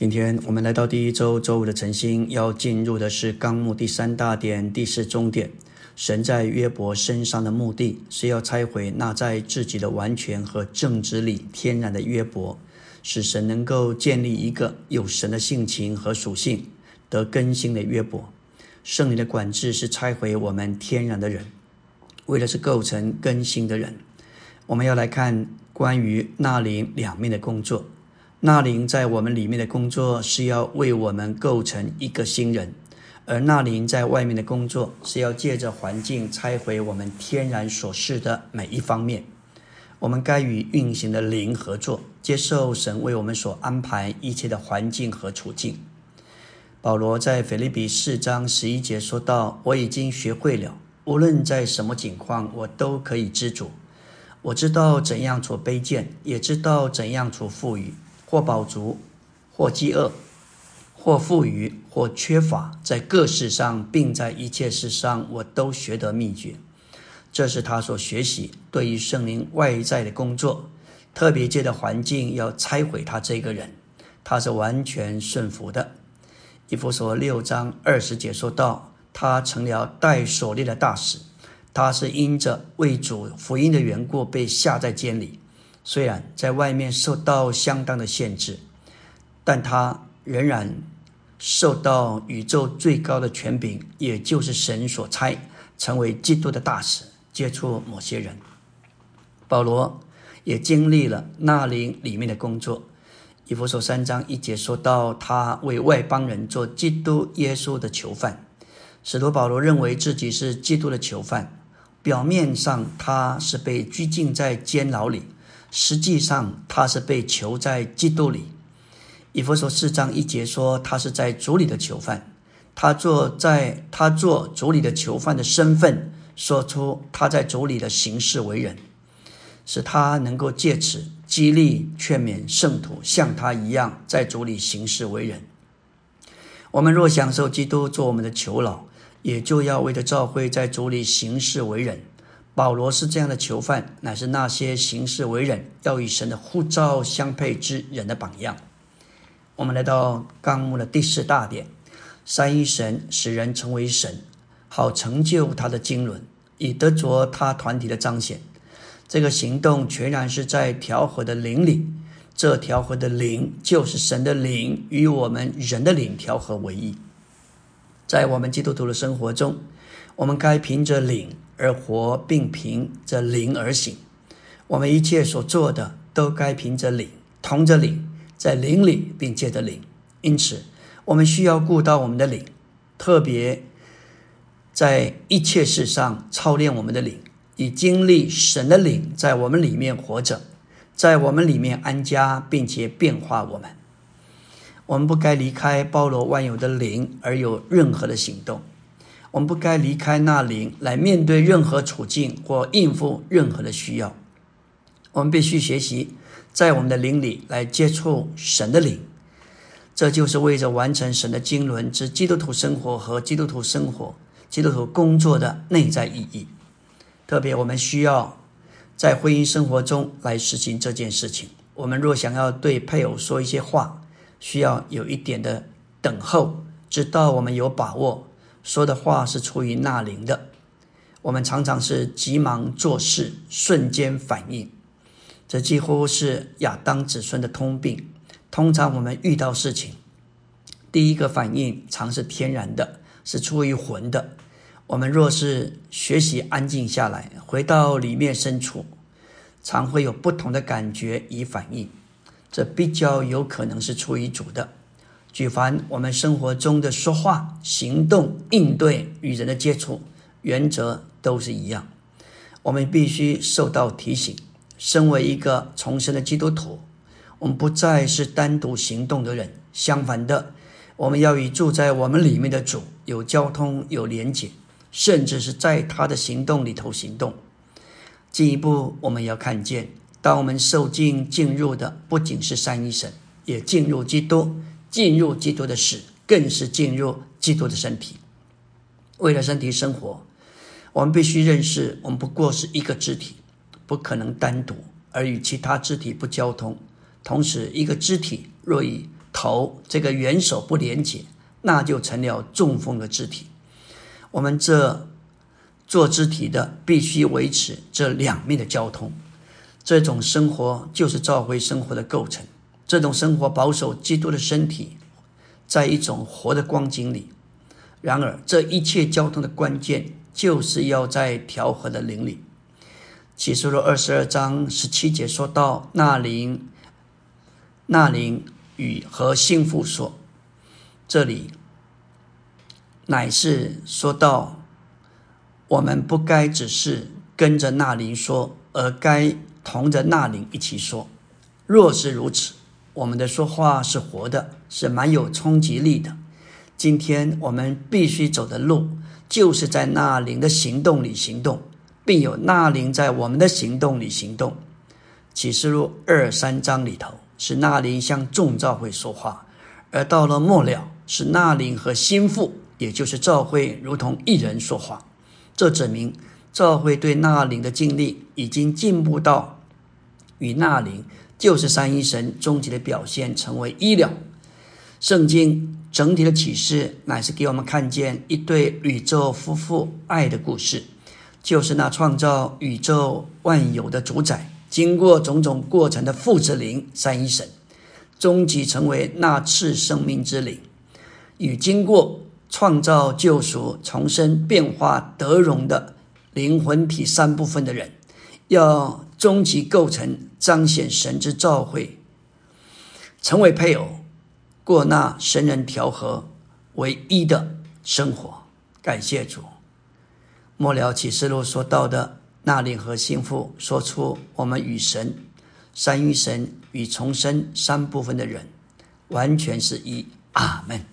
今天我们来到第一周周五的晨星，要进入的是纲目第三大点第四中点。神在约伯身上的目的是要拆毁那在自己的完全和正直里天然的约伯，使神能够建立一个有神的性情和属性得更新的约伯。圣灵的管制是拆毁我们天然的人，为的是构成更新的人。我们要来看关于那灵两面的工作。那灵在我们里面的工作是要为我们构成一个新人，而那灵在外面的工作是要借着环境拆毁我们天然所示的每一方面。我们该与运行的灵合作，接受神为我们所安排一切的环境和处境。保罗在腓立比四章十一节说道：“我已经学会了，无论在什么境况，我都可以知足。我知道怎样处卑贱，也知道怎样处富裕。”或饱足，或饥饿，或富余，或缺乏，在各事上，并在一切事上，我都学得秘诀。这是他所学习对于圣灵外在的工作，特别界的环境要拆毁他这个人，他是完全顺服的。以弗所六章二十节说到，他成了带锁链的大使，他是因着为主福音的缘故被下在监里。虽然在外面受到相当的限制，但他仍然受到宇宙最高的权柄，也就是神所差，成为基督的大使，接触某些人。保罗也经历了那灵里面的工作。以弗所三章一节说到，他为外邦人做基督耶稣的囚犯。使徒保罗认为自己是基督的囚犯，表面上他是被拘禁在监牢里。实际上，他是被囚在基督里。以弗所四章一节说，他是在主里的囚犯。他做在他做主里的囚犯的身份，说出他在主里的行事为人，使他能够借此激励劝勉圣徒，像他一样在主里行事为人。我们若享受基督做我们的囚牢，也就要为着教会在主里行事为人。保罗是这样的囚犯，乃是那些行事为人要与神的呼召相配之人的榜样。我们来到纲目的第四大点：三一神使人成为神，好成就他的经纶，以得着他团体的彰显。这个行动全然是在调和的灵里，这调和的灵就是神的灵与我们人的灵调和为一。在我们基督徒的生活中，我们该凭着灵。而活，并凭着灵而行。我们一切所做的，都该凭着灵，同着灵，在灵里，并借着灵。因此，我们需要顾到我们的灵，特别在一切事上操练我们的灵，以经历神的灵在我们里面活着，在我们里面安家，并且变化我们。我们不该离开包罗万有的灵而有任何的行动。我们不该离开那灵来面对任何处境或应付任何的需要。我们必须学习在我们的灵里来接触神的灵，这就是为着完成神的经纶之基督徒生活和基督徒生活、基督徒工作的内在意义。特别我们需要在婚姻生活中来实行这件事情。我们若想要对配偶说一些话，需要有一点的等候，直到我们有把握。说的话是出于那灵的，我们常常是急忙做事，瞬间反应，这几乎是亚当子孙的通病。通常我们遇到事情，第一个反应常是天然的，是出于魂的。我们若是学习安静下来，回到里面深处，常会有不同的感觉与反应，这比较有可能是出于主的。举凡我们生活中的说话、行动、应对与人的接触，原则都是一样。我们必须受到提醒。身为一个重生的基督徒，我们不再是单独行动的人。相反的，我们要与住在我们里面的主有交通、有连结，甚至是在他的行动里头行动。进一步，我们要看见，当我们受尽进入的，不仅是三一神，也进入基督。进入基督的死，更是进入基督的身体。为了身体生活，我们必须认识，我们不过是一个肢体，不可能单独而与其他肢体不交通。同时，一个肢体若与头这个元首不连结，那就成了中风的肢体。我们这做肢体的必须维持这两面的交通。这种生活就是召会生活的构成。这种生活保守基督的身体，在一种活的光景里。然而，这一切交通的关键，就是要在调和的灵里。启示录二十二章十七节说到，那灵，那灵与和幸福说，这里乃是说到，我们不该只是跟着那灵说，而该同着那灵一起说。若是如此，我们的说话是活的，是蛮有冲击力的。今天我们必须走的路，就是在那灵的行动里行动，并有那灵在我们的行动里行动。启示录二三章里头是那灵向众教会说话，而到了末了是那灵和心腹，也就是教会如同一人说话。这指明教会对那灵的经历已经进步到与那灵就是三一神终极的表现成为医疗。圣经。整体的启示乃是给我们看见一对宇宙夫妇爱的故事，就是那创造宇宙万有的主宰，经过种种过程的父子灵三一神，终极成为那次生命之灵，与经过创造、救赎、重生、变化、得荣的灵魂体三部分的人，要终极构成彰显神之召会，成为配偶。过那神人调和为一的生活，感谢主。末了启示录说到的那灵和心腹，说出我们与神、三一神与重生三部分的人，完全是一。阿门。